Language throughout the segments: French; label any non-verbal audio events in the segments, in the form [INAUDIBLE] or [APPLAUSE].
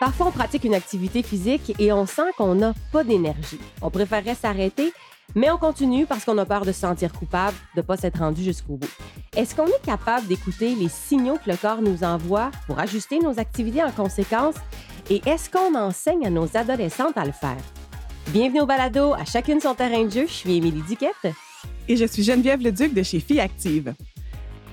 Parfois, on pratique une activité physique et on sent qu'on n'a pas d'énergie. On préférerait s'arrêter, mais on continue parce qu'on a peur de se sentir coupable, de ne pas s'être rendu jusqu'au bout. Est-ce qu'on est capable d'écouter les signaux que le corps nous envoie pour ajuster nos activités en conséquence? Et est-ce qu'on enseigne à nos adolescentes à le faire? Bienvenue au balado, à chacune son terrain de jeu. Je suis Émilie Duquette. Et je suis Geneviève Leduc de chez Filles Active.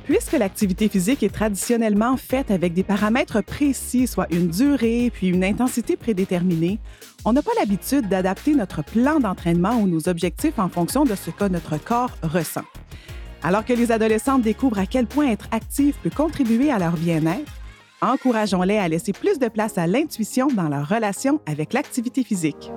Puisque l'activité physique est traditionnellement faite avec des paramètres précis, soit une durée puis une intensité prédéterminée, on n'a pas l'habitude d'adapter notre plan d'entraînement ou nos objectifs en fonction de ce que notre corps ressent. Alors que les adolescentes découvrent à quel point être active peut contribuer à leur bien-être, encourageons-les à laisser plus de place à l'intuition dans leur relation avec l'activité physique.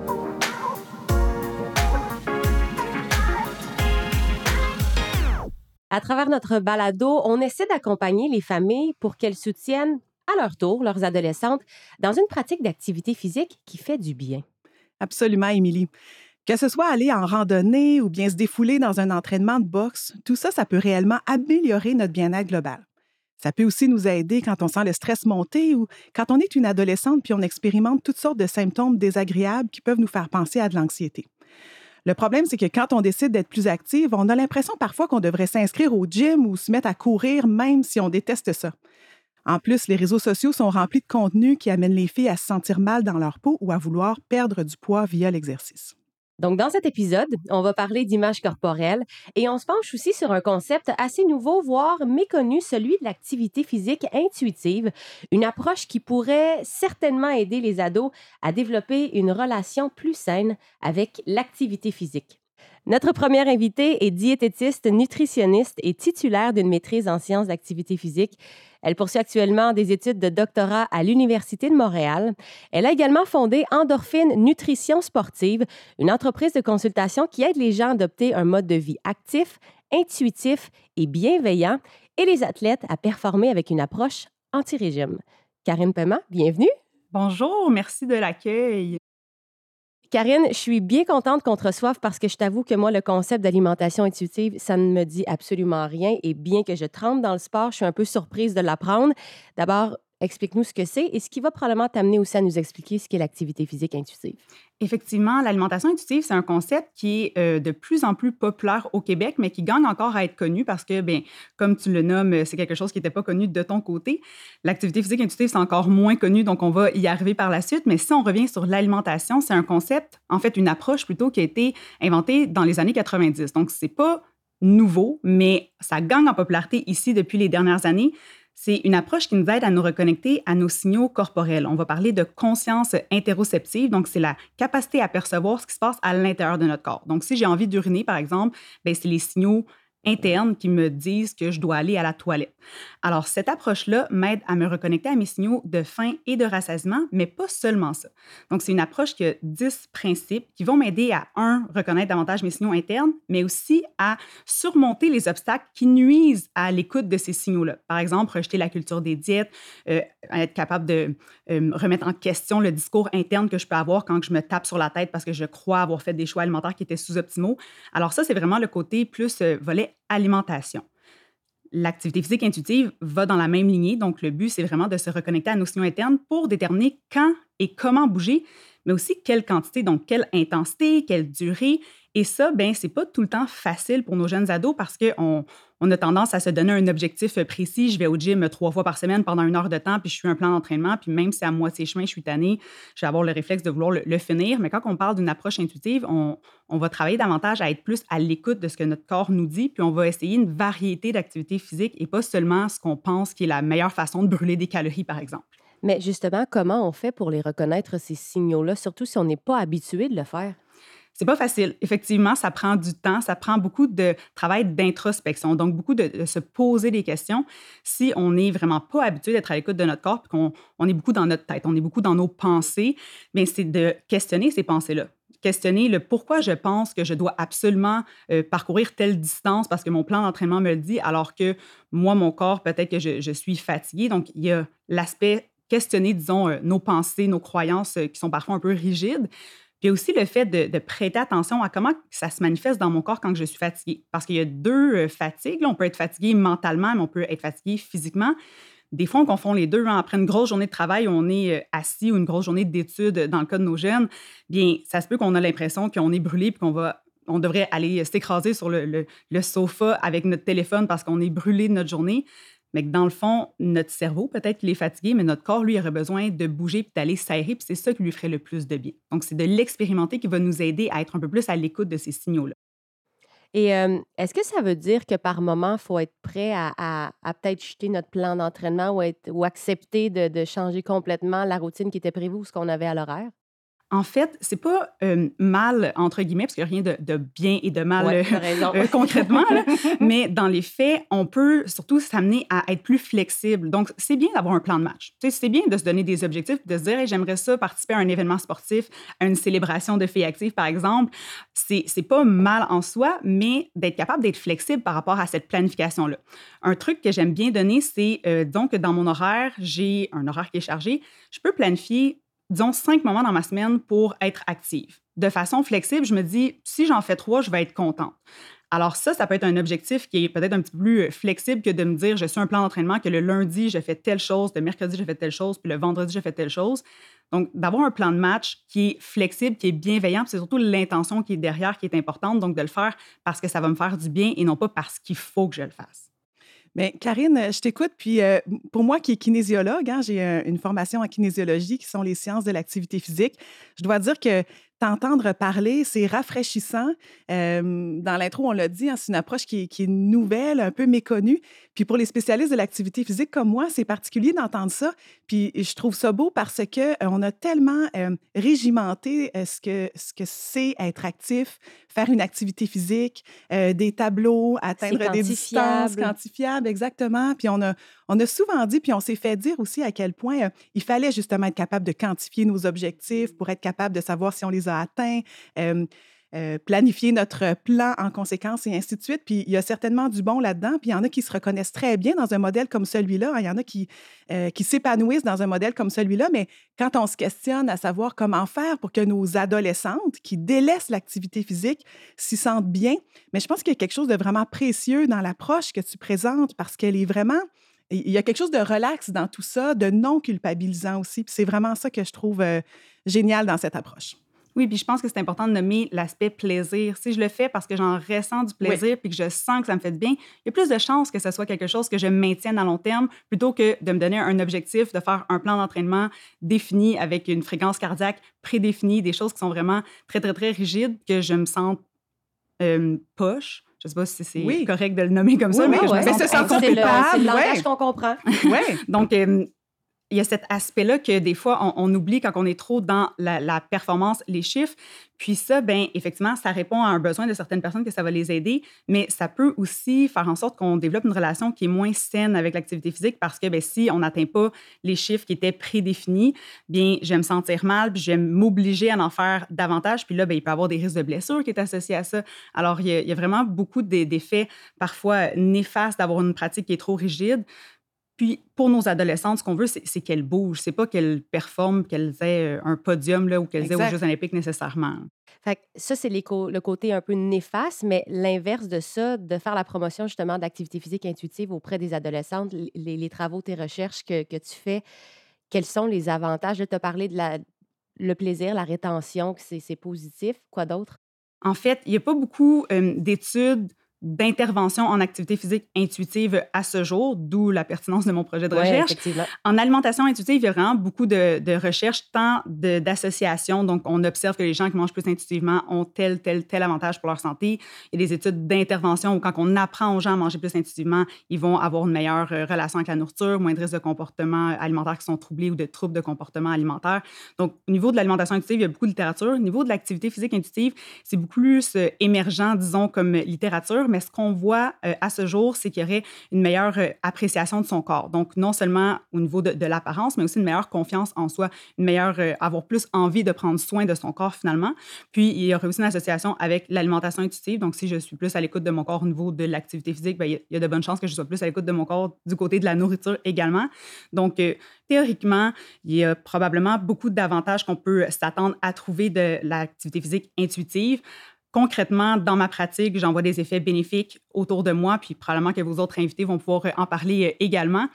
À travers notre balado, on essaie d'accompagner les familles pour qu'elles soutiennent à leur tour leurs adolescentes dans une pratique d'activité physique qui fait du bien. Absolument, Émilie. Que ce soit aller en randonnée ou bien se défouler dans un entraînement de boxe, tout ça, ça peut réellement améliorer notre bien-être global. Ça peut aussi nous aider quand on sent le stress monter ou quand on est une adolescente puis on expérimente toutes sortes de symptômes désagréables qui peuvent nous faire penser à de l'anxiété. Le problème, c'est que quand on décide d'être plus active, on a l'impression parfois qu'on devrait s'inscrire au gym ou se mettre à courir, même si on déteste ça. En plus, les réseaux sociaux sont remplis de contenu qui amènent les filles à se sentir mal dans leur peau ou à vouloir perdre du poids via l'exercice. Donc, dans cet épisode, on va parler d'image corporelle et on se penche aussi sur un concept assez nouveau, voire méconnu, celui de l'activité physique intuitive, une approche qui pourrait certainement aider les ados à développer une relation plus saine avec l'activité physique. Notre première invitée est diététiste, nutritionniste et titulaire d'une maîtrise en sciences d'activité physique. Elle poursuit actuellement des études de doctorat à l'Université de Montréal. Elle a également fondé Endorphine Nutrition Sportive, une entreprise de consultation qui aide les gens à adopter un mode de vie actif, intuitif et bienveillant et les athlètes à performer avec une approche anti-régime. Karine Paiement, bienvenue. Bonjour, merci de l'accueil. Karine, je suis bien contente qu'on te reçoive parce que je t'avoue que moi, le concept d'alimentation intuitive, ça ne me dit absolument rien. Et bien que je trempe dans le sport, je suis un peu surprise de l'apprendre. D'abord, Explique-nous ce que c'est et ce qui va probablement t'amener aussi à nous expliquer ce qu'est l'activité physique intuitive. Effectivement, l'alimentation intuitive, c'est un concept qui est euh, de plus en plus populaire au Québec, mais qui gagne encore à être connu parce que, bien, comme tu le nommes, c'est quelque chose qui n'était pas connu de ton côté. L'activité physique intuitive, c'est encore moins connu, donc on va y arriver par la suite. Mais si on revient sur l'alimentation, c'est un concept, en fait, une approche plutôt qui a été inventée dans les années 90. Donc, c'est pas nouveau, mais ça gagne en popularité ici depuis les dernières années. C'est une approche qui nous aide à nous reconnecter à nos signaux corporels. On va parler de conscience interoceptive, donc c'est la capacité à percevoir ce qui se passe à l'intérieur de notre corps. Donc si j'ai envie d'uriner, par exemple, ben, c'est les signaux internes qui me disent que je dois aller à la toilette. Alors, cette approche-là m'aide à me reconnecter à mes signaux de faim et de rassasiement, mais pas seulement ça. Donc, c'est une approche qui a 10 principes qui vont m'aider à, un, reconnaître davantage mes signaux internes, mais aussi à surmonter les obstacles qui nuisent à l'écoute de ces signaux-là. Par exemple, rejeter la culture des diètes, euh, être capable de euh, remettre en question le discours interne que je peux avoir quand je me tape sur la tête parce que je crois avoir fait des choix alimentaires qui étaient sous-optimaux. Alors ça, c'est vraiment le côté plus euh, volet alimentation. L'activité physique intuitive va dans la même lignée, donc le but, c'est vraiment de se reconnecter à nos signaux internes pour déterminer quand et comment bouger, mais aussi quelle quantité, donc quelle intensité, quelle durée. Et ça, ben, c'est pas tout le temps facile pour nos jeunes ados parce qu'on on a tendance à se donner un objectif précis. Je vais au gym trois fois par semaine pendant une heure de temps, puis je suis un plan d'entraînement, puis même si à moitié chemin, je suis tannée, je vais avoir le réflexe de vouloir le, finir. Mais quand on parle d'une approche intuitive, on, on, va travailler davantage à être plus à l'écoute de ce que notre corps nous dit, puis on va essayer une variété d'activités physiques et pas seulement ce qu'on pense qui est la meilleure façon de brûler des calories, par exemple. Mais justement, comment on fait pour les reconnaître, ces signaux-là, surtout si on n'est pas habitué de le faire? C'est pas facile. Effectivement, ça prend du temps, ça prend beaucoup de travail d'introspection, donc beaucoup de, se poser des questions. Si on n'est vraiment pas habitué d'être à l'écoute de notre corps, puis qu'on on est beaucoup dans notre tête, on est beaucoup dans nos pensées, bien c'est de questionner ces pensées-là questionner le pourquoi je pense que je dois absolument euh, parcourir telle distance parce que mon plan d'entraînement me le dit, alors que moi, mon corps, peut-être que je, je, suis fatiguée. Donc, il y a l'aspect questionner, disons, euh, nos pensées, nos croyances euh, qui sont parfois un peu rigides. Puis aussi le fait de, prêter attention à comment ça se manifeste dans mon corps quand je suis fatiguée. Parce qu'il y a deux euh, fatigues. on peut être fatigué mentalement, mais on peut être fatigué physiquement. des fois, on confond les deux. Hein. Après une grosse journée de travail, on est assis ou une grosse journée d'études dans le cas de nos jeunes, bien, ça se peut qu'on a l'impression qu'on est brûlé puis qu'on va on devrait aller s'écraser sur le, le, sofa avec notre téléphone parce qu'on est brûlé de notre journée mais que dans le fond, notre cerveau, peut-être qu'il est fatigué, mais notre corps, lui, aurait besoin de bouger puis d'aller s'aérer, puis c'est ça qui lui ferait le plus de bien. Donc, c'est de l'expérimenter qui va nous aider à être un peu plus à l'écoute de ces signaux-là. Et est-ce que ça veut dire que par moment, il faut être prêt à, peut-être jeter notre plan d'entraînement ou, ou accepter de, de, changer complètement la routine qui était prévue ou ce qu'on avait à l'horaire? En fait, c'est pas euh, mal, entre guillemets, parce qu'il n'y a rien de, bien et de mal euh, euh, concrètement, [LAUGHS] mais dans les faits, on peut surtout s'amener à être plus flexible. Donc, c'est bien d'avoir un plan de match. c'est bien de se donner des objectifs, de se dire, j'aimerais ça participer à un événement sportif, à une célébration de filles actives, par exemple. C'est, pas mal en soi, mais d'être capable d'être flexible par rapport à cette planification-là. Un truc que j'aime bien donner, c'est, donc, dans mon horaire, j'ai un horaire qui est chargé, je peux planifier disons, cinq moments dans ma semaine pour être active. De façon flexible, je me dis, si j'en fais trois, je vais être contente. Alors ça, ça peut être un objectif qui est peut-être un petit peu plus flexible que de me dire, je suis un plan d'entraînement, que le lundi, je fais telle chose, le mercredi, je fais telle chose, puis le vendredi, je fais telle chose. Donc, d'avoir un plan de match qui est flexible, qui est bienveillant, c'est surtout l'intention qui est derrière qui est importante. Donc, de le faire parce que ça va me faire du bien et non pas parce qu'il faut que je le fasse. Bien, Karine, je t'écoute. Puis, euh, pour moi qui est kinésiologue, hein, j'ai euh, une formation en kinésiologie qui sont les sciences de l'activité physique. Je dois dire que t'entendre parler, c'est rafraîchissant. dans l'intro, on l'a dit, hein, c'est une approche qui est, nouvelle, un peu méconnue. Puis pour les spécialistes de l'activité physique comme moi, c'est particulier d'entendre ça. Puis je trouve ça beau parce que on a tellement régimenté ce que ce que c'est être actif, faire une activité physique, des tableaux, atteindre des distances quantifiables, exactement. Puis on a on a souvent dit, puis on s'est fait dire aussi à quel point il fallait justement être capable de quantifier nos objectifs pour être capable de savoir si on les a atteints. planifier notre plan en conséquence et ainsi de suite. Puis il y a certainement du bon là-dedans. Puis il y en a qui se reconnaissent très bien dans un modèle comme celui-là. Il y en a qui, qui s'épanouissent dans un modèle comme celui-là. Mais quand on se questionne à savoir comment faire pour que nos adolescentes qui délaissent l'activité physique s'y sentent bien, mais je pense qu'il y a quelque chose de vraiment précieux dans l'approche que tu présentes parce qu'elle est vraiment il y a quelque chose de relax dans tout ça, de non culpabilisant aussi. Puis c'est vraiment ça que je trouve euh, génial dans cette approche. Oui, puis je pense que c'est important de nommer l'aspect plaisir. Si je le fais parce que j'en ressens du plaisir puis que je sens que ça me fait du bien, il y a plus de chances que ce soit quelque chose que je maintienne à long terme plutôt que de me donner un objectif, de faire un plan d'entraînement défini avec une fréquence cardiaque prédéfinie, des choses qui sont vraiment très, très, très rigides, que je me sente euh, poche je ne sais pas si c'est correct de le nommer comme ça, mais que je me sens C'est le langage qu'on comprend. oui. [LAUGHS] Donc, euh, il y a cet aspect-là que des fois, on, oublie quand on est trop dans la, performance, les chiffres. Puis ça, bien, effectivement, ça répond à un besoin de certaines personnes que ça va les aider, mais ça peut aussi faire en sorte qu'on développe une relation qui est moins saine avec l'activité physique parce que bien, si on n'atteint pas les chiffres qui étaient prédéfinis, bien, je vais me sentir mal, puis je vais m'obliger à en faire davantage. Puis là, bien, il peut y avoir des risques de blessures qui est associés à ça. Alors, il y a, il y a vraiment beaucoup d'effets parfois néfastes d'avoir une pratique qui est trop rigide. Puis pour nos adolescentes, ce qu'on veut, c'est qu'elles bougent. C'est pas qu'elles performent, qu'elles aient euh, un podium là, ou qu'elles aient aux Jeux olympiques nécessairement. Fait ça, c'est le côté un peu néfaste, mais l'inverse de ça, de faire la promotion justement d'activité physique intuitive auprès des adolescentes, les, travaux, tes recherches que, tu fais, quels sont les avantages? Tu as parlé de la, le plaisir, la rétention, que c'est positif. Quoi d'autre? En fait, il n'y a pas beaucoup euh, d'études d'intervention en activité physique intuitive à ce jour, d'où la pertinence de mon projet de recherche. En alimentation intuitive, il y a vraiment beaucoup de, de recherches, tant d'associations. Donc, on observe que les gens qui mangent plus intuitivement ont tel, tel, tel avantage pour leur santé. Il y a des études d'intervention où quand on apprend aux gens à manger plus intuitivement, ils vont avoir une meilleure euh, relation avec la nourriture, moins de risques de comportements alimentaires qui sont troublés ou de troubles de comportement alimentaire. Donc, au niveau de l'alimentation intuitive, il y a beaucoup de littérature. Au niveau de l'activité physique intuitive, c'est beaucoup plus euh, émergent, disons, comme littérature mais ce qu'on voit euh, à ce jour, c'est qu'il y aurait une meilleure euh, appréciation de son corps. Donc, non seulement au niveau de, l'apparence, mais aussi une meilleure confiance en soi, une meilleure, euh, avoir plus envie de prendre soin de son corps finalement. Puis, il y aurait aussi une association avec l'alimentation intuitive. Donc, si je suis plus à l'écoute de mon corps au niveau de l'activité physique, bien, il y a de bonnes chances que je sois plus à l'écoute de mon corps du côté de la nourriture également. Donc, théoriquement, il y a probablement beaucoup d'avantages qu'on peut s'attendre à trouver de l'activité physique intuitive concrètement, dans ma pratique, j'en vois des effets bénéfiques autour de moi, puis probablement que vos autres invités vont pouvoir euh, en parler euh, également.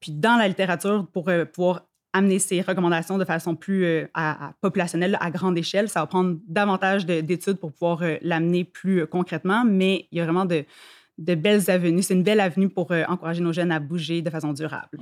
Puis dans la littérature, pour pouvoir amener ces recommandations de façon plus populationnelle, à grande échelle, ça va prendre davantage d'études pour pouvoir l'amener plus concrètement, mais il y a vraiment de, belles avenues. C'est une belle avenue pour encourager nos jeunes à bouger de façon durable.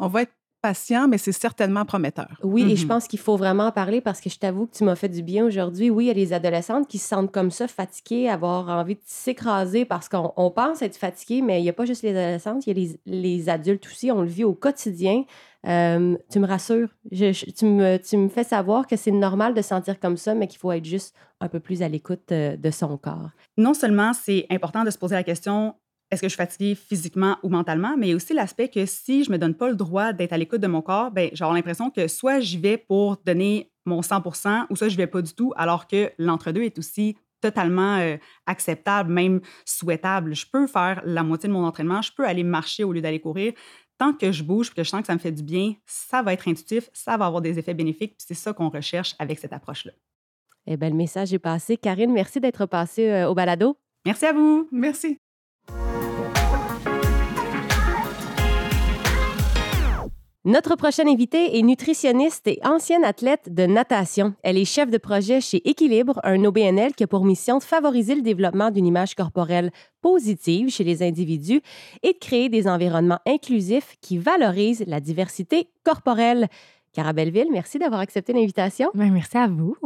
Patient, mais c'est certainement prometteur. Oui, et je mhm. pense qu'il faut vraiment en parler parce que je t'avoue que tu m'as fait du bien aujourd'hui. Oui, il y a les adolescentes qui se sentent comme ça, fatiguées, avoir envie de s'écraser parce qu'on pense être fatigué, mais il n'y a pas juste les adolescentes, il y a les, les, adultes aussi. On le vit au quotidien. Euh, tu me rassures. tu, me, tu me fais savoir que c'est normal de sentir comme ça, mais qu'il faut être juste un peu plus à l'écoute euh, de son corps. Non seulement c'est important de se poser la question est-ce que je suis fatiguée physiquement ou mentalement, mais il y a aussi l'aspect que si je ne me donne pas le droit d'être à l'écoute de mon corps, ben, j'ai l'impression que soit j'y vais pour donner mon 100% ou soit je ne vais pas du tout, alors que l'entre-deux est aussi totalement euh, acceptable, même souhaitable. Je peux faire la moitié de mon entraînement, je peux aller marcher au lieu d'aller courir. Tant que je bouge, que je sens que ça me fait du bien, ça va être intuitif, ça va avoir des effets bénéfiques, c'est ça qu'on recherche avec cette approche-là. Eh bien, le message est passé. Karine, merci d'être passée euh, au balado. Merci à vous. Merci. Notre prochaine invitée est nutritionniste et ancienne athlète de natation. Elle est chef de projet chez Équilibre, un OBNL qui a pour mission de favoriser le développement d'une image corporelle positive chez les individus et de créer des environnements inclusifs qui valorisent la diversité corporelle. Cara Belleville, merci d'avoir accepté l'invitation. Ben, merci à vous.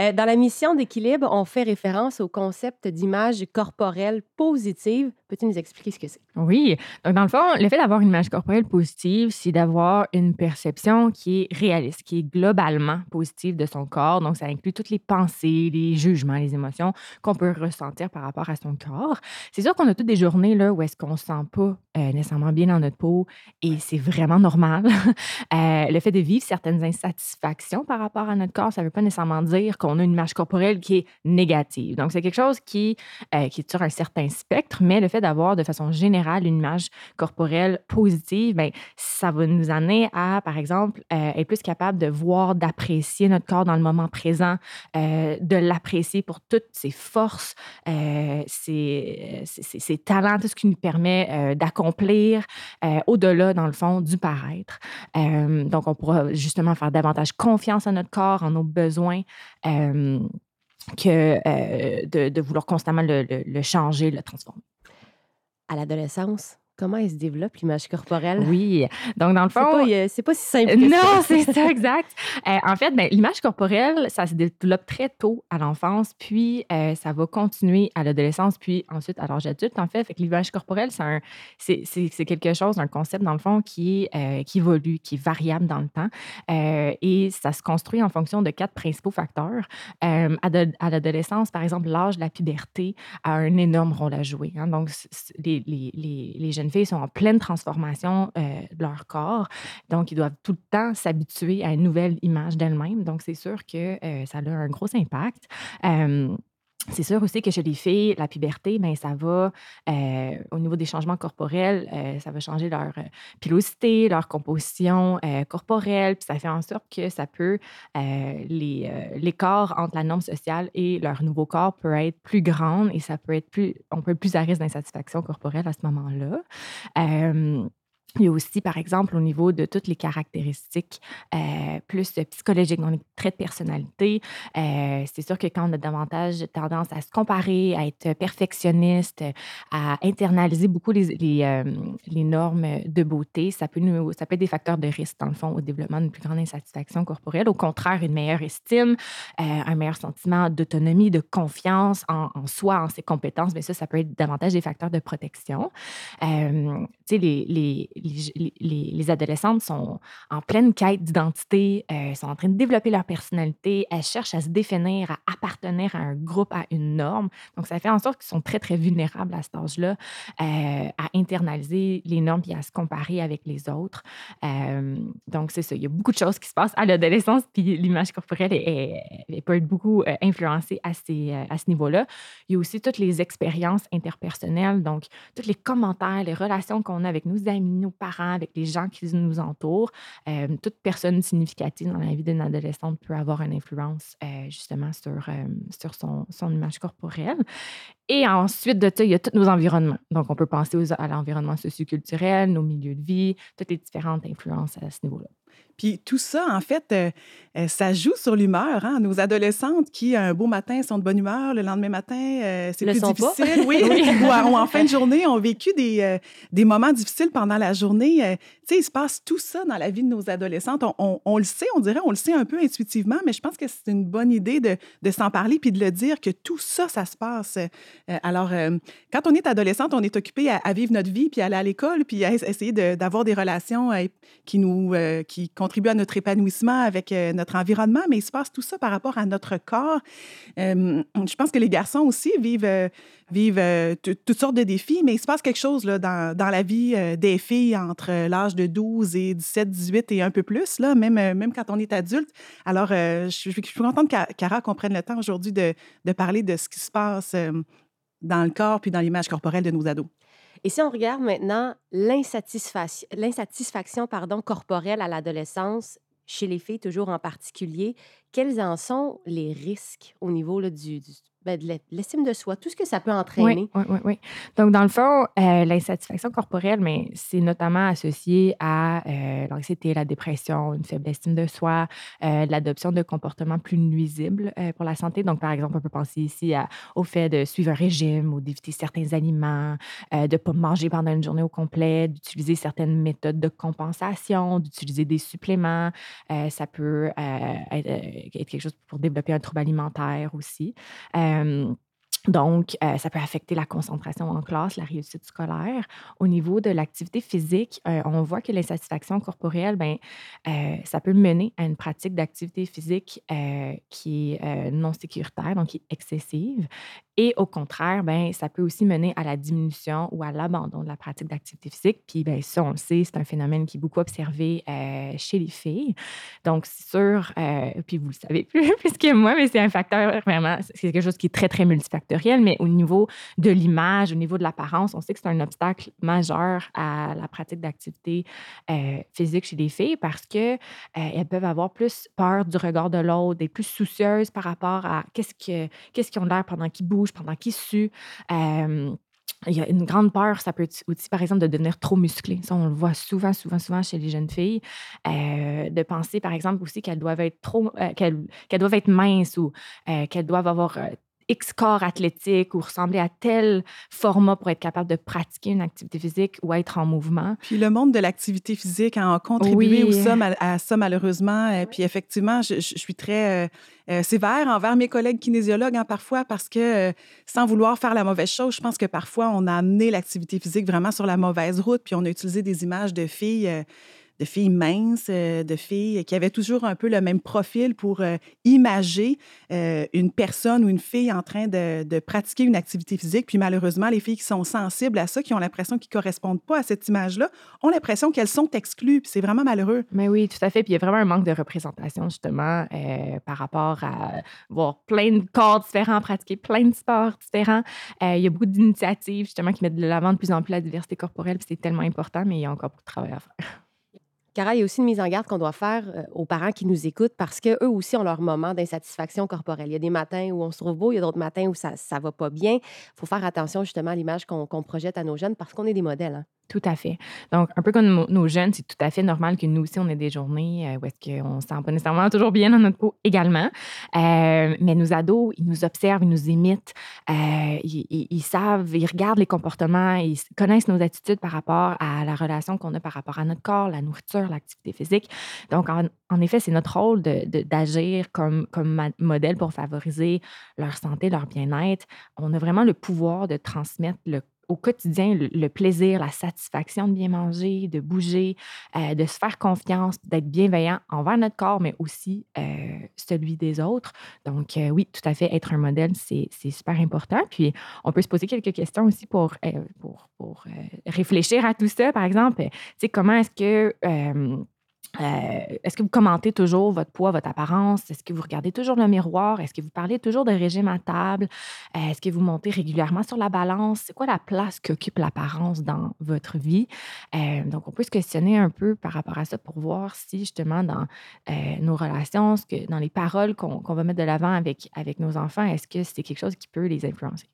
Euh, dans la mission d'équilibre, on fait référence au concept d'image corporelle positive. Peux-tu nous expliquer ce que c'est? Oui. Donc, dans le fond, le fait d'avoir une image corporelle positive, c'est d'avoir une perception qui est réaliste, qui est globalement positive de son corps. Donc, ça inclut toutes les pensées, les jugements, les émotions qu'on peut ressentir par rapport à son corps. C'est sûr qu'on a toutes des journées là, où est-ce qu'on ne se sent pas euh, nécessairement bien dans notre peau et c'est vraiment normal. [LAUGHS] Euh, le fait de vivre certaines insatisfactions par rapport à notre corps, ça ne veut pas nécessairement dire qu'on a une image corporelle qui est négative. Donc, c'est quelque chose qui, euh, qui est sur un certain spectre, mais le fait d'avoir de façon générale une image corporelle positive, bien, ça va nous amener à, par exemple, euh, être plus capable de voir, d'apprécier notre corps dans le moment présent, euh, de l'apprécier pour toutes ses forces, ses, ses, talents, tout ce qui nous permet d'accomplir au-delà, dans le fond, du paraître. donc, on pourra justement faire davantage confiance à notre corps, en nos besoins. Euh, que euh, de, vouloir constamment le changer, le transformer. À l'adolescence, comment elle se développe, l'image corporelle? Oui. Donc, dans le fond. C'est pas, pas, si simple. Que non, c'est ça, [LAUGHS] exact. Euh, en fait, ben, l'image corporelle, ça se développe très tôt à l'enfance, puis euh, ça va continuer à l'adolescence, puis ensuite à l'âge adulte, en fait. fait que l'image corporelle, c'est quelque chose, un concept, dans le fond, qui, euh, qui évolue, qui est variable dans le temps. et ça se construit en fonction de quatre principaux facteurs. à, l'adolescence, par exemple, l'âge de la puberté a un énorme rôle à jouer. Hein. Donc, les, les, les, les jeunes jeunes filles sont en pleine transformation euh, de leur corps. Donc, ils doivent tout le temps s'habituer à une nouvelle image d'elles-mêmes. Donc, c'est sûr que euh, ça a un gros impact. Euh, c'est sûr aussi que chez les filles, la puberté, ben, ça va, euh, au niveau des changements corporels, euh, ça va changer leur euh, pilosité, leur composition corporelle, puis ça fait en sorte que ça peut, l'écart entre la norme sociale et leur nouveau corps peut être plus grand et ça peut être plus, on peut être plus à risque d'insatisfaction corporelle à ce moment-là. Il y a aussi, par exemple, au niveau de toutes les caractéristiques euh, plus psychologiques, donc les traits de personnalité, euh, c'est sûr que quand on a davantage tendance à se comparer, à être perfectionniste, à internaliser beaucoup les, euh, normes de beauté, ça peut, nous, ça peut être des facteurs de risque, dans le fond, au développement d'une plus grande insatisfaction corporelle. Au contraire, une meilleure estime, un meilleur sentiment d'autonomie, de confiance en, en, soi, en ses compétences, mais ça, ça peut être davantage des facteurs de protection. Sais, les, les les, adolescentes sont en pleine quête d'identité, euh, sont en train de développer leur personnalité, elles cherchent à se définir, à appartenir à un groupe, à une norme. Donc, ça fait en sorte qu'ils sont très, très vulnérables à cet âge-là, euh, à internaliser les normes et à se comparer avec les autres. Euh, donc, c'est ça. Il y a beaucoup de choses qui se passent à l'adolescence, puis l'image corporelle est, peut être beaucoup influencée à, ces, à ce niveau-là. Il y a aussi toutes les expériences interpersonnelles, donc tous les commentaires, les relations qu'on qu'on a avec nos amis, nos parents, avec les gens qui nous entourent. Euh, toute personne significative dans la vie d'une adolescente peut avoir une influence euh, justement sur, sur son, son, image corporelle. Et ensuite de ça, il y a tous nos environnements. Donc, on peut penser à l'environnement socioculturel, nos milieux de vie, toutes les différentes influences à ce niveau-là. Puis tout ça, en fait, euh, euh, ça joue sur l'humeur. Hein? Nos adolescentes qui, un beau matin, sont de bonne humeur, le lendemain matin, euh, c'est plus difficile. Oui, [LAUGHS] ou, en fin de journée, ont vécu des, des moments difficiles pendant la journée. tu sais, il se passe tout ça dans la vie de nos adolescentes. On, on, le sait, on dirait, on le sait un peu intuitivement, mais je pense que c'est une bonne idée de, de s'en parler puis de le dire que tout ça, ça se passe. alors, quand on est adolescente, on est occupé à, vivre notre vie puis aller à l'école puis à essayer d'avoir des relations qui nous qui contribue à notre épanouissement avec euh, notre environnement, mais il se passe tout ça par rapport à notre corps. Euh, je pense que les garçons aussi vivent, euh, vivent toutes sortes de défis, mais il se passe quelque chose là, dans, dans la vie des filles entre l'âge de 12 et 17, 18 et un peu plus, là, même, même quand on est adulte. Alors, je, je, suis contente Cara comprenne le temps aujourd'hui de, de, parler de ce qui se passe dans le corps puis dans l'image corporelle de nos ados. Et si on regarde maintenant l'insatisfaction, corporelle à l'adolescence, chez les filles toujours en particulier, quels en sont les risques au niveau du, ben, de l'estime de soi, tout ce que ça peut entraîner. Oui, oui, oui. Donc, dans le fond, euh, l'insatisfaction corporelle, mais c'est notamment associé à euh, l'anxiété, la dépression, une faible estime de soi, euh, l'adoption de comportements plus nuisibles pour la santé. Donc, par exemple, on peut penser ici au fait de suivre un régime ou d'éviter certains aliments, de ne pas manger pendant une journée au complet, d'utiliser certaines méthodes de compensation, d'utiliser des suppléments. ça peut être, quelque chose pour développer un trouble alimentaire aussi. Um, Donc, euh, ça peut affecter la concentration en classe, la réussite scolaire. Au niveau de l'activité physique, euh, on voit que l'insatisfaction corporelle, ben, euh, ça peut mener à une pratique d'activité physique qui est non sécuritaire, donc qui est excessive. Et au contraire, ben, ça peut aussi mener à la diminution ou à l'abandon de la pratique d'activité physique. Puis, ben, ça, on le sait, c'est un phénomène qui est beaucoup observé chez les filles. Donc, c'est sûr, puis vous le savez [LAUGHS] plus, plus que moi, mais c'est un facteur vraiment, c'est quelque chose qui est très, très multifactoriel mais au niveau de l'image, au niveau de l'apparence, on sait que c'est un obstacle majeur à la pratique d'activité euh, physique chez les filles parce qu'elles euh, peuvent avoir plus peur du regard de l'autre, être plus soucieuses par rapport à qu'est-ce qu'ils qu ont l'air pendant qu'ils bougent, pendant qu'ils suent. Euh, il y a une grande peur, ça peut aussi, par exemple, de devenir trop musclé. Ça, on le voit souvent, souvent, souvent chez les jeunes filles. de penser, par exemple, aussi qu'elles doivent être trop, qu'elles doivent être minces ou qu'elles doivent avoir X corps athlétique ou ressembler à tel format pour être capable de pratiquer une activité physique ou être en mouvement. Puis le monde de l'activité physique a contribué oui. à, ça, malheureusement. Et puis effectivement, je, suis très euh, euh, sévère envers mes collègues kinésiologues hein, parfois parce que, euh, sans vouloir faire la mauvaise chose, je pense que parfois on a amené l'activité physique vraiment sur la mauvaise route, puis on a utilisé des images de filles de filles minces, euh, de filles qui avaient toujours un peu le même profil pour euh, imager euh, une personne ou une fille en train de, pratiquer une activité physique. Puis malheureusement, les filles qui sont sensibles à ça, qui ont l'impression qu'ils ne correspondent pas à cette image-là, ont l'impression qu'elles sont exclues. Puis c'est vraiment malheureux. Mais oui, tout à fait. Puis il y a vraiment un manque de représentation, justement, par rapport à voir plein de corps différents, pratiquer plein de sports différents. il y a beaucoup d'initiatives, justement, qui mettent de l'avant de plus en plus la diversité corporelle. Puis c'est tellement important, mais il y a encore beaucoup de travail à faire. Cara, il y a aussi une mise en garde qu'on doit faire euh, aux parents qui nous écoutent parce qu'eux aussi ont leur moment d'insatisfaction corporelle. Il y a des matins où on se trouve beau, il y a d'autres matins où ça ne va pas bien. Il faut faire attention justement à l'image qu'on projette à nos jeunes parce qu'on est des modèles. Hein. Tout à fait. Donc, un peu comme nos jeunes, c'est tout à fait normal que nous aussi, on ait des journées euh, où est-ce qu'on ne se sent pas nécessairement toujours bien dans notre peau également. Euh, mais nos ados, ils nous observent, ils nous imitent, euh, ils, savent, ils regardent les comportements, ils connaissent nos attitudes par rapport à la relation qu'on a par rapport à notre corps, la nourriture, l'activité physique. Donc, en, effet, c'est notre rôle d'agir de, comme, comme modèle pour favoriser leur santé, leur bien-être. On a vraiment le pouvoir de transmettre le au quotidien le, plaisir, la satisfaction de bien manger, de bouger, euh, de se faire confiance, d'être bienveillant envers notre corps, mais aussi euh, celui des autres. Donc, euh, oui, tout à fait, être un modèle, c'est super important. Puis, on peut se poser quelques questions aussi pour, pour, pour réfléchir à tout ça. Par exemple, tu sais, comment est-ce que Euh, est-ce que vous commentez toujours votre poids, votre apparence? Est-ce que vous regardez toujours le miroir? Est-ce que vous parlez toujours de régime à table? Euh, est-ce que vous montez régulièrement sur la balance? C'est quoi la place qu'occupe l'apparence dans votre vie? Euh, donc, on peut se questionner un peu par rapport à ça pour voir si justement dans nos relations, que, dans les paroles qu'on va mettre de l'avant avec, avec nos enfants, est-ce que c'est quelque chose qui peut les influencer?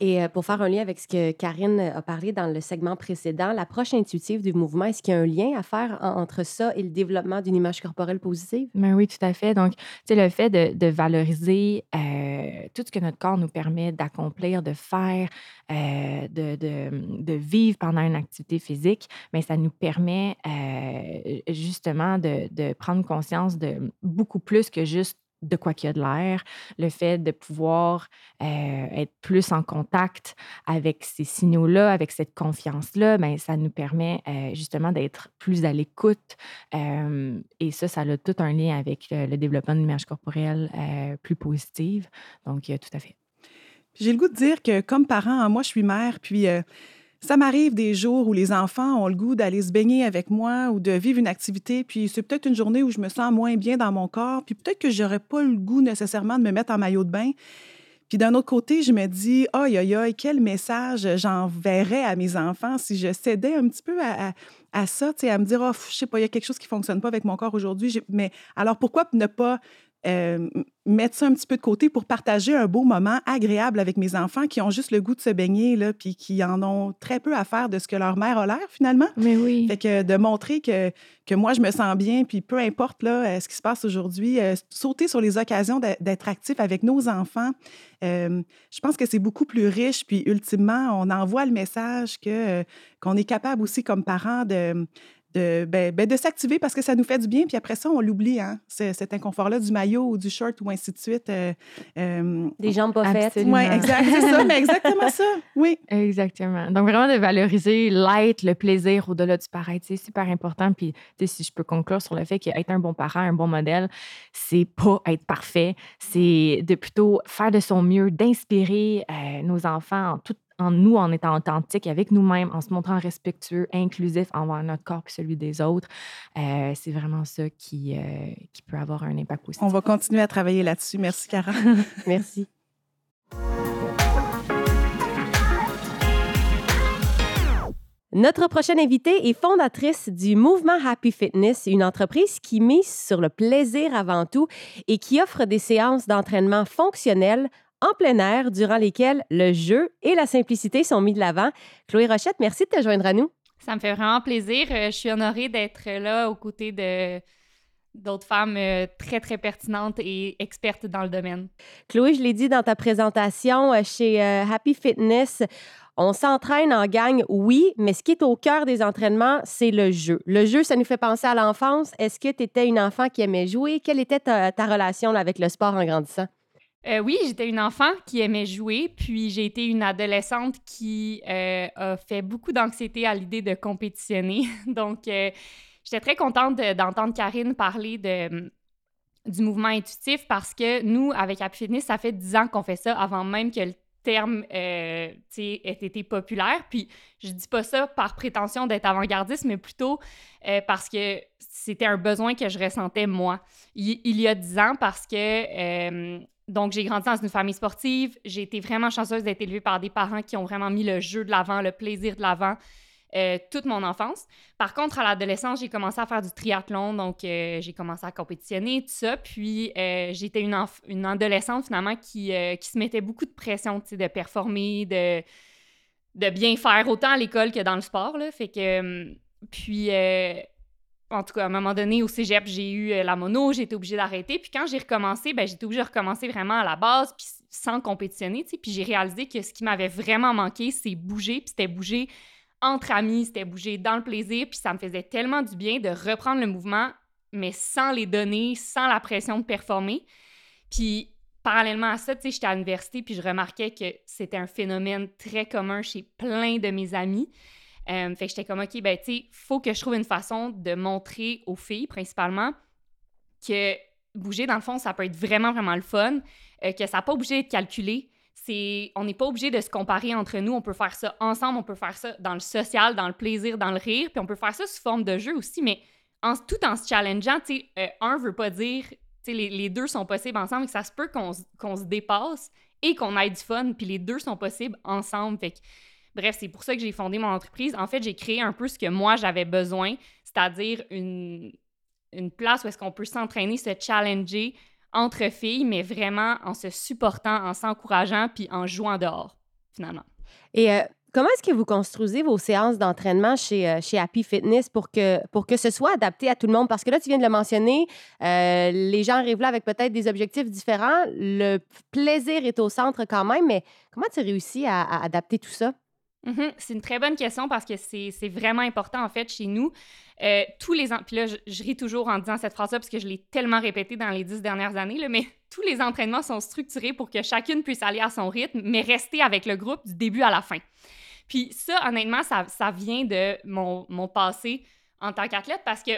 Et euh, pour faire un lien avec ce que Karine a parlé dans le segment précédent, l'approche intuitive du mouvement, est-ce qu'il y a un lien à faire entre ça et le développement d'une image corporelle positive? Ben oui, tout à fait. Donc, tu le fait de, valoriser euh, tout ce que notre corps nous permet d'accomplir, de faire, euh, de, de, vivre pendant une activité physique, mais ben, ça nous permet justement de, de prendre conscience de beaucoup plus que juste de quoi qu'il y a de l'air, le fait de pouvoir être plus en contact avec ces signaux-là, avec cette confiance-là, ben, ça nous permet justement d'être plus à l'écoute. Et ça, ça a tout un lien avec le développement d'une image corporelle plus positive. Donc, tout à fait. J'ai le goût de dire que comme parent, moi, je suis mère, puis ça m'arrive des jours où les enfants ont le goût d'aller se baigner avec moi ou de vivre une activité, puis c'est peut-être une journée où je me sens moins bien dans mon corps, puis peut-être que j'aurais pas le goût nécessairement de me mettre en maillot de bain. Puis d'un autre côté, je me dis, aïe, aïe, aïe, quel message j'enverrais à mes enfants si je cédais un petit peu à, à, ça, à me dire, oh, je sais pas, il y a quelque chose qui fonctionne pas avec mon corps aujourd'hui. Mais alors pourquoi ne pas euh, mettre ça un petit peu de côté pour partager un beau moment agréable avec mes enfants qui ont juste le goût de se baigner, là, puis qui en ont très peu à faire de ce que leur mère a l'air, finalement. Mais oui. Fait que de montrer que, que moi, je me sens bien, puis peu importe là, euh, ce qui se passe aujourd'hui, euh, sauter sur les occasions d'être actif avec nos enfants, je pense que c'est beaucoup plus riche, puis ultimement, on envoie le message que qu'on est capable aussi comme parents de de, ben, ben, de s'activer parce que ça nous fait du bien. Puis après ça, on l'oublie, hein, cet inconfort-là du maillot ou du shirt ou ainsi de suite. Euh, euh, Des jambes pas faites. Oui, exact, c'est ça, mais exactement ça, oui. Exactement. Donc, vraiment de valoriser l'être, le plaisir au-delà du paraître, c'est super important. Puis, si je peux conclure sur le fait qu'être un bon parent, un bon modèle, c'est pas être parfait, c'est de plutôt faire de son mieux, d'inspirer euh, nos enfants en toute en nous, en étant authentique avec nous-mêmes, en se montrant respectueux, inclusif envers notre corps et celui des autres. Euh, c'est vraiment ça qui, euh, qui peut avoir un impact positif. On va continuer à travailler là-dessus. Merci, Cara. [LAUGHS] [LAUGHS] Merci. Notre prochaine invitée est fondatrice du mouvement Happy Fitness, une entreprise qui mise sur le plaisir avant tout et qui offre des séances d'entraînement fonctionnelles en plein air durant lesquels le jeu et la simplicité sont mis de l'avant. Chloé Rochette, merci de te joindre à nous. Ça me fait vraiment plaisir. Euh, je suis honorée d'être là aux côtés de d'autres femmes euh, très, très pertinentes et expertes dans le domaine. Chloé, je l'ai dit dans ta présentation euh, chez Happy Fitness, on s'entraîne en gang, oui, mais ce qui est au cœur des entraînements, c'est le jeu. Le jeu, ça nous fait penser à l'enfance. Est-ce que tu étais une enfant qui aimait jouer? Quelle était ta, ta relation avec le sport en grandissant? Euh, oui, j'étais une enfant qui aimait jouer, puis j'ai été une adolescente qui euh, a fait beaucoup d'anxiété à l'idée de compétitionner. [LAUGHS] Donc, euh, j'étais très contente d'entendre Karine parler de, du mouvement intuitif parce que nous, avec Happy Fitness, ça fait dix ans qu'on fait ça avant même que le terme ait été populaire. Puis, je dis pas ça par prétention d'être avant-gardiste, mais plutôt parce que c'était un besoin que je ressentais moi. Il y a dix ans parce que donc, j'ai grandi dans une famille sportive. J'ai été vraiment chanceuse d'être élevée par des parents qui ont vraiment mis le jeu de l'avant, le plaisir de l'avant euh, toute mon enfance. Par contre, à l'adolescence, j'ai commencé à faire du triathlon. Donc, euh, j'ai commencé à compétitionner, tout ça. Puis, euh, j'étais une, une, adolescente, finalement, qui, qui se mettait beaucoup de pression, tu sais, de performer, de, de bien faire, autant à l'école que dans le sport, là. Fait que... puis en tout cas, à un moment donné, au cégep, j'ai eu euh, la mono, j'ai été obligée d'arrêter. Puis quand j'ai recommencé, ben, j'étais obligée de recommencer vraiment à la base, puis sans compétitionner. Puis j'ai réalisé que ce qui m'avait vraiment manqué, c'est bouger, puis c'était bouger entre amis, c'était bouger dans le plaisir, puis ça me faisait tellement du bien de reprendre le mouvement, mais sans les données, sans la pression de performer. Puis parallèlement à ça, j'étais à l'université, puis je remarquais que c'était un phénomène très commun chez plein de mes amis. Euh, fait que j'étais comme, OK, ben, tu sais, faut que je trouve une façon de montrer aux filles, principalement, que bouger, dans le fond, ça peut être vraiment, vraiment le fun, euh, que ça n'a pas obligé d'être calculé. C'est, on n'est pas obligé de se comparer entre nous. On peut faire ça ensemble, on peut faire ça dans le social, dans le plaisir, dans le rire, puis on peut faire ça sous forme de jeu aussi, mais en, tout en se challengeant, tu sais, euh, un veut pas dire, tu sais, les, les, deux sont possibles ensemble, que ça se peut qu'on se dépasse et qu'on ait du fun, puis les deux sont possibles ensemble. Fait que, bref, c'est pour ça que j'ai fondé mon entreprise. En fait, j'ai créé un peu ce que moi j'avais besoin, c'est-à-dire une, place où est-ce qu'on peut s'entraîner, se challenger entre filles, mais vraiment en se supportant, en s'encourageant, puis en jouant dehors, finalement. Et euh, comment est-ce que vous construisez vos séances d'entraînement chez, euh, Happy Fitness pour que, pour que ce soit adapté à tout le monde? Parce que là, tu viens de le mentionner, euh, les gens arrivent là avec peut-être des objectifs différents. Le plaisir est au centre quand même, mais comment tu réussis à, à adapter tout ça? Mm-hmm. C'est une très bonne question parce que c'est vraiment important en fait chez nous. Euh, tous les puis là, je, ris toujours en disant cette phrase-là parce que je l'ai tellement répétée dans les dix dernières années, mais [LAUGHS] tous les entraînements sont structurés pour que chacune puisse aller à son rythme, mais rester avec le groupe du début à la fin. Puis ça, honnêtement, ça, vient de mon, mon passé en tant qu'athlète parce que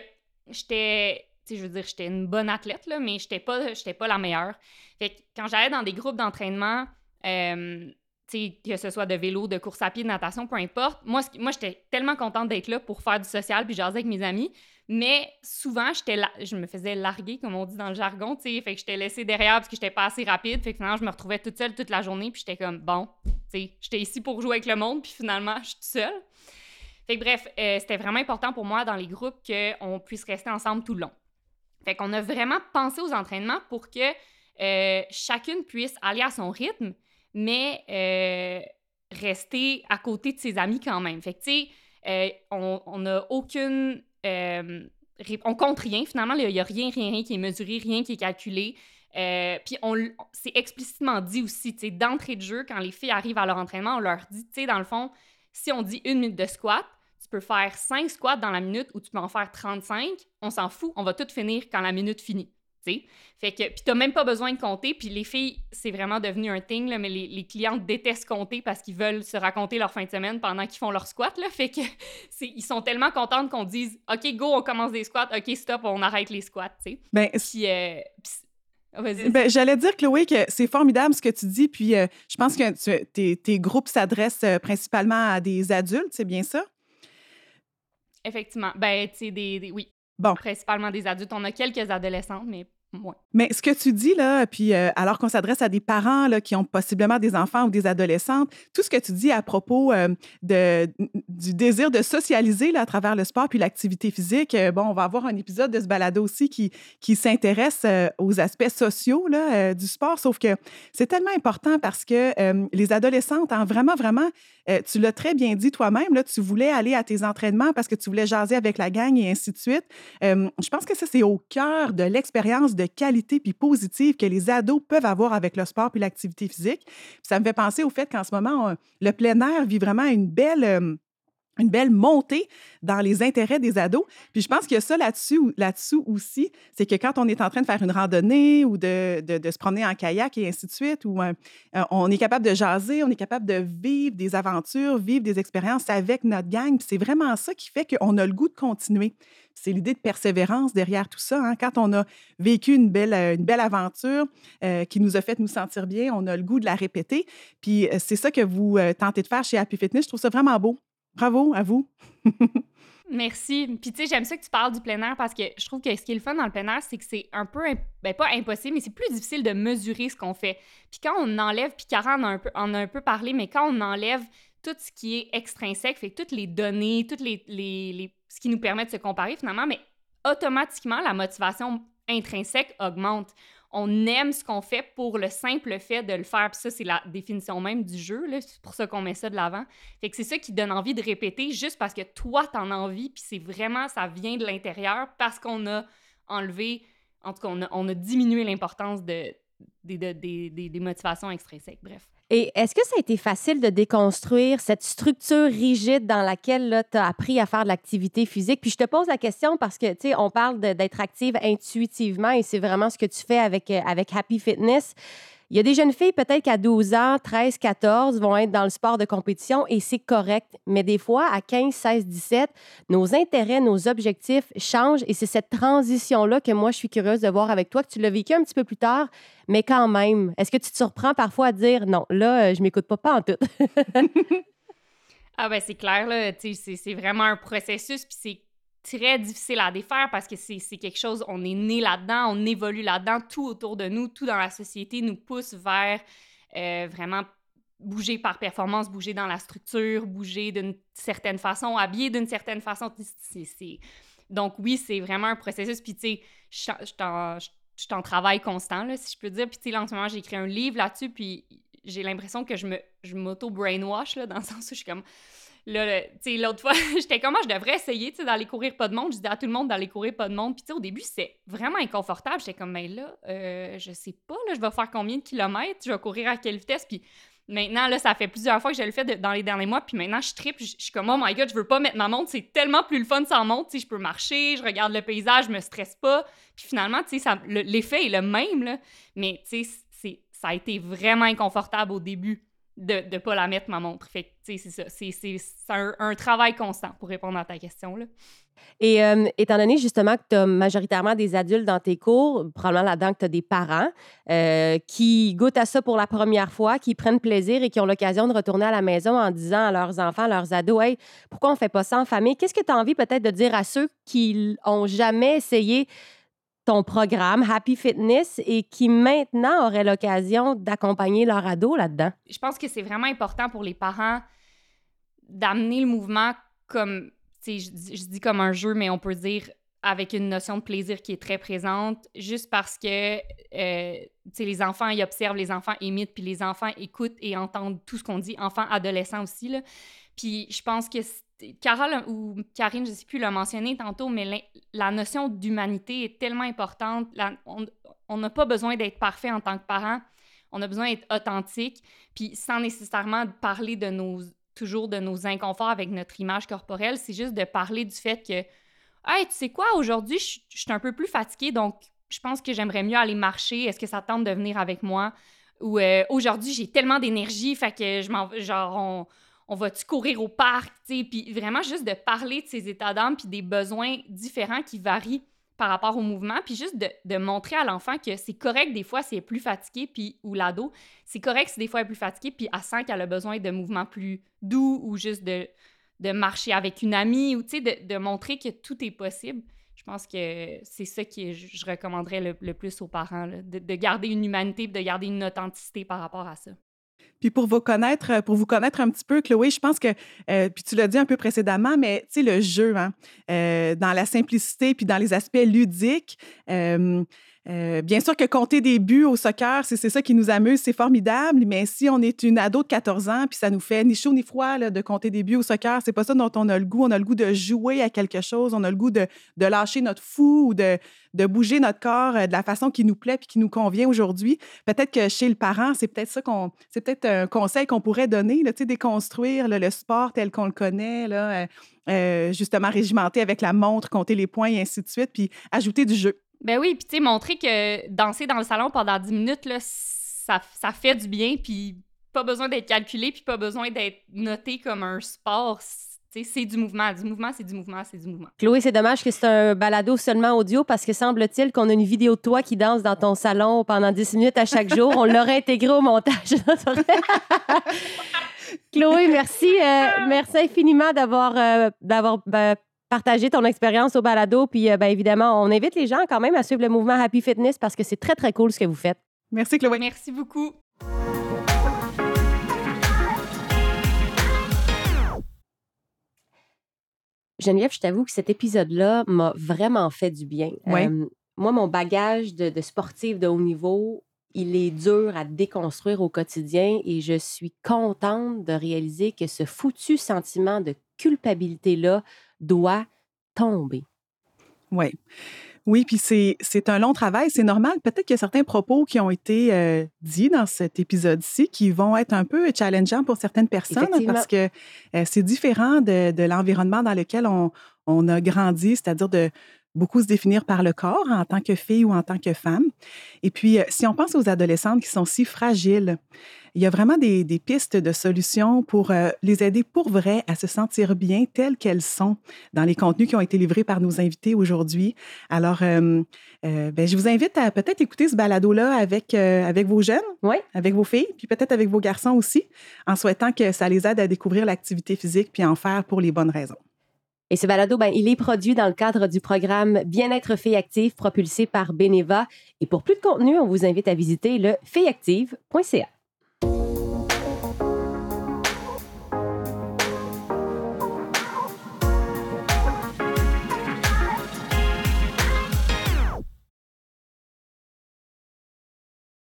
j'étais, tu sais, je veux dire, j'étais une bonne athlète, là, mais j'étais pas, pas la meilleure. Fait que quand j'allais dans des groupes d'entraînement, euh, que ce soit de vélo, de course à pied, de natation, peu importe. Moi, j'étais tellement contente d'être là pour faire du social puis jaser avec mes amis. Mais souvent, j'étais je me faisais larguer, comme on dit dans le jargon, tu. Fait que j'étais laissée derrière parce que j'étais pas assez rapide. Fait que finalement, je me retrouvais toute seule toute la journée. Puis j'étais comme, bon, tu j'étais ici pour jouer avec le monde. Puis finalement, je suis toute seule. Fait bref, euh, c'était vraiment important pour moi dans les groupes qu'on puisse rester ensemble tout le long. Fait qu'on a vraiment pensé aux entraînements pour que euh, chacune puisse aller à son rythme, mais euh, rester à côté de ses amis quand même. Fait que, tu sais, euh, on n'a aucune. Euh, on compte rien, finalement. Il n'y a rien, rien, rien qui est mesuré, rien qui est calculé. puis on, c'est explicitement dit aussi, tu sais, d'entrée de jeu, quand les filles arrivent à leur entraînement, on leur dit, tu sais, dans le fond, si on dit une minute de squat, tu peux faire cinq squats dans la minute ou tu peux en faire 35, on s'en fout, on va tout finir quand la minute finit. Fait que, puis t'as même pas besoin de compter. Puis les filles, c'est vraiment devenu un thing, là, mais les, les clientes détestent compter parce qu'ils veulent se raconter leur fin de semaine pendant qu'ils font leur squat, là. Fait que, [LAUGHS] ils sont tellement contentes qu'on dise, OK, go, on commence des squats. OK, stop, on arrête les squats, tu sais. Ben, puis, euh, oh, ben, J'allais dire, Chloé, que c'est formidable ce que tu dis. Puis euh, je pense que tes, tes, groupes s'adressent euh, principalement à des adultes, c'est bien ça? Effectivement. Ben, tu sais, des, oui. Bon. Principalement des adultes. On a quelques adolescentes, mais mais ce que tu dis là, puis euh, alors qu'on s'adresse à des parents là, qui ont possiblement des enfants ou des adolescentes, tout ce que tu dis à propos euh, de, du désir de socialiser là, à travers le sport puis l'activité physique, euh, bon, on va avoir un épisode de ce balado aussi qui, qui s'intéresse aux aspects sociaux là, du sport, sauf que c'est tellement important parce que les adolescentes, hein, vraiment, vraiment, tu l'as très bien dit toi-même, là, tu voulais aller à tes entraînements parce que tu voulais jaser avec la gang et ainsi de suite. je pense que ça, c'est au cœur de l'expérience de qualité puis positive que les ados peuvent avoir avec le sport puis l'activité physique. ça me fait penser au fait qu'en ce moment, le plein air vit vraiment une belle euh, une belle montée dans les intérêts des ados. Puis je pense qu'il y a ça là-dessus là aussi, c'est que quand on est en train de faire une randonnée ou de, de, se promener en kayak et ainsi de suite, où euh, euh, on est capable de jaser, on est capable de vivre des aventures, vivre des expériences avec notre gang. c'est vraiment ça qui fait qu'on a le goût de continuer c'est l'idée de persévérance derrière tout ça. Hein. Quand on a vécu une belle, euh, une belle aventure qui nous a fait nous sentir bien, on a le goût de la répéter. Puis c'est ça que vous tentez de faire chez Happy Fitness. Je trouve ça vraiment beau. Bravo à vous. Merci. Puis tu sais, j'aime ça que tu parles du plein air parce que je trouve que ce qui est le fun dans le plein air, c'est que c'est un peu, ben pas impossible, mais c'est plus difficile de mesurer ce qu'on fait. Puis quand on enlève, puis Karen en a un peu, en a un peu parlé, mais quand on enlève tout ce qui est extrinsèque, fait toutes les données, toutes les, les, ce qui nous permet de se comparer finalement, mais automatiquement, la motivation intrinsèque augmente. On aime ce qu'on fait pour le simple fait de le faire. Puis ça, c'est la définition même du jeu. C'est pour ça qu'on met ça de l'avant. Fait que c'est ça qui donne envie de répéter juste parce que toi, t'en as envie. Puis c'est vraiment, ça vient de l'intérieur parce qu'on a enlevé, en tout cas, on a, diminué l'importance de, des motivations extrinsèques. Bref. Et est-ce que ça a été facile de déconstruire cette structure rigide dans laquelle tu as appris à faire de l'activité physique? Puis je te pose la question parce que, tu sais, on parle d'être active intuitivement et c'est vraiment ce que tu fais avec, euh, avec Happy Fitness. Il y a des jeunes filles, peut-être qu'à 12 ans, 13, 14, vont être dans le sport de compétition et c'est correct. Mais des fois, à 15, 16, 17, nos intérêts, nos objectifs changent et c'est cette transition-là que moi, je suis curieuse de voir avec toi, que tu l'as vécu un petit peu plus tard, mais quand même, est-ce que tu te surprends parfois à dire non, là, euh, je m'écoute pas, pas en tout? [LAUGHS] ah ben c'est clair, là, c'est vraiment un processus, puis c'est très difficile à défaire parce que c'est quelque chose, on est né là-dedans, on évolue là-dedans, tout autour de nous, tout dans la société nous pousse vers euh, vraiment bouger par performance, bouger dans la structure, bouger d'une certaine façon, habiller d'une certaine façon. Donc oui, c'est vraiment un processus. Puis tu sais, je suis en travail constant, là, si je peux dire. Puis tu sais, en ce moment, j'ai écrit un livre là-dessus, puis j'ai l'impression que je m'auto-brainwash, dans le [LAUGHS] sens où je suis comme Là, tu sais, l'autre fois, [LAUGHS] j'étais comment je devrais essayer, tu d'aller courir pas de monde. Je disais à tout le monde d'aller courir pas de monde. Puis, au début, c'est vraiment inconfortable. J'étais comme, mais là, euh, je sais pas, là, je vais faire combien de kilomètres, je vais courir à quelle vitesse? Puis, maintenant, là, ça fait plusieurs fois que je le fais dans les derniers mois. Puis, maintenant, je tripe. Je, suis comme, oh my god, je veux pas mettre ma montre. C'est tellement plus le fun sans montre. Tu je peux marcher, je regarde le paysage, je me stresse pas. Puis, finalement, l'effet est le même, là. Mais, ça a été vraiment inconfortable au début de ne pas la mettre, ma montre. Fait c'est ça. C'est un, travail constant pour répondre à ta question. Là. Et euh, étant donné justement que tu as majoritairement des adultes dans tes cours, probablement là-dedans que tu as des parents euh, qui goûtent à ça pour la première fois, qui prennent plaisir et qui ont l'occasion de retourner à la maison en disant à leurs enfants, à leurs ados, Hey, pourquoi on fait pas ça en famille? Qu'est-ce que tu as envie peut-être de dire à ceux qui ont jamais essayé ton programme Happy Fitness et qui maintenant auraient l'occasion d'accompagner leur ado là-dedans? Je pense que c'est vraiment important pour les parents d'amener le mouvement comme, je, je dis comme un jeu, mais on peut dire avec une notion de plaisir qui est très présente, juste parce que euh, les enfants ils observent, les enfants imitent, puis les enfants écoutent et entendent tout ce qu'on dit, enfants, adolescents aussi. Là. Puis je pense que Carole ou Karine, je ne sais plus, l'a mentionné tantôt, mais la, notion d'humanité est tellement importante. on n'a pas besoin d'être parfait en tant que parent. On a besoin d'être authentique, puis sans nécessairement parler de nos toujours de nos inconforts avec notre image corporelle. C'est juste de parler du fait que, hey, tu sais quoi, aujourd'hui, je suis un peu plus fatiguée, donc je pense que j'aimerais mieux aller marcher. Est-ce que ça tente de venir avec moi? Ou euh, aujourd'hui, j'ai tellement d'énergie, fait que je m'en. Genre, on va-tu courir au parc, tu sais, puis vraiment juste de parler de ces états d'âme puis des besoins différents qui varient par rapport au mouvement, puis juste de, montrer à l'enfant que c'est correct des fois si est plus fatiguée, puis ou l'ado, c'est correct si des fois elle est plus fatiguée, puis elle sent qu'elle a besoin de mouvements plus doux ou juste de, marcher avec une amie ou tu sais, de, de, montrer que tout est possible. Je pense que c'est ça que je, recommanderais le, plus aux parents, de, de, garder une humanité, de garder une authenticité par rapport à ça. Puis pour vous connaître, euh, pour vous connaître un petit peu, Chloé, je pense que, euh, puis tu l'as dit un peu précédemment, mais tu sais, le jeu, hein, euh, dans la simplicité puis dans les aspects ludiques, bien sûr que compter des buts au soccer, c'est ça qui nous amuse, c'est formidable, mais si on est une ado de 14 ans, puis ça nous fait ni chaud ni froid de compter des buts au soccer, c'est pas ça dont on a le goût. On a le goût de jouer à quelque chose, on a le goût de, de lâcher notre fou ou de, bouger notre corps euh, de la façon qui nous plaît puis qui nous convient aujourd'hui. Peut-être que chez le parent, c'est peut-être un conseil qu'on pourrait donner, déconstruire le sport tel qu'on le connaît, euh, justement régimenté avec la montre, compter les points et ainsi de suite, puis ajouter du jeu. Ben oui, puis tu sais, montrer que danser dans le salon pendant 10 minutes, là, ça, ça fait du bien, puis pas besoin d'être calculé, puis pas besoin d'être noté comme un sport. C'est du mouvement. Du mouvement, c'est du mouvement, c'est du mouvement. Chloé, c'est dommage que c'est un balado seulement audio parce que semble-t-il qu'on a une vidéo de toi qui danse dans ton salon pendant 10 minutes à chaque jour. On l'aurait [LAUGHS] intégré au montage. [LAUGHS] Chloé, merci. Euh, merci infiniment d'avoir euh, d'avoir ben, partager ton expérience au balado. Puis, euh, bien évidemment, on invite les gens quand même à suivre le mouvement Happy Fitness parce que c'est très, très cool ce que vous faites. Merci, Chloé. Merci beaucoup. Geneviève, je t'avoue que cet épisode-là m'a vraiment fait du bien. Euh, moi, mon bagage de, de sportif de haut niveau, il est dur à déconstruire au quotidien et je suis contente de réaliser que ce foutu sentiment de culpabilité-là doit tomber. Oui. Oui, puis c'est un long travail. C'est normal. Peut-être qu'il y a certains propos qui ont été euh, dits dans cet épisode-ci qui vont être un peu challengeants pour certaines personnes parce que euh, c'est différent de, de l'environnement dans lequel on, on a grandi, c'est-à-dire de beaucoup se définir par le corps en tant que fille ou en tant que femme. Et puis, euh, si on pense aux adolescentes qui sont si fragiles, il y a vraiment des, pistes de solutions pour euh, les aider pour vrai à se sentir bien telles qu'elles sont dans les contenus qui ont été livrés par nos invités aujourd'hui. Alors, euh, ben, je vous invite à peut-être écouter ce balado-là avec, avec vos jeunes, oui. avec vos filles, puis peut-être avec vos garçons aussi, en souhaitant que ça les aide à découvrir l'activité physique puis en faire pour les bonnes raisons. Et ce balado, ben, il est produit dans le cadre du programme Bien-être Filles Active propulsé par Beneva. Et pour plus de contenu, on vous invite à visiter le filleactive.ca.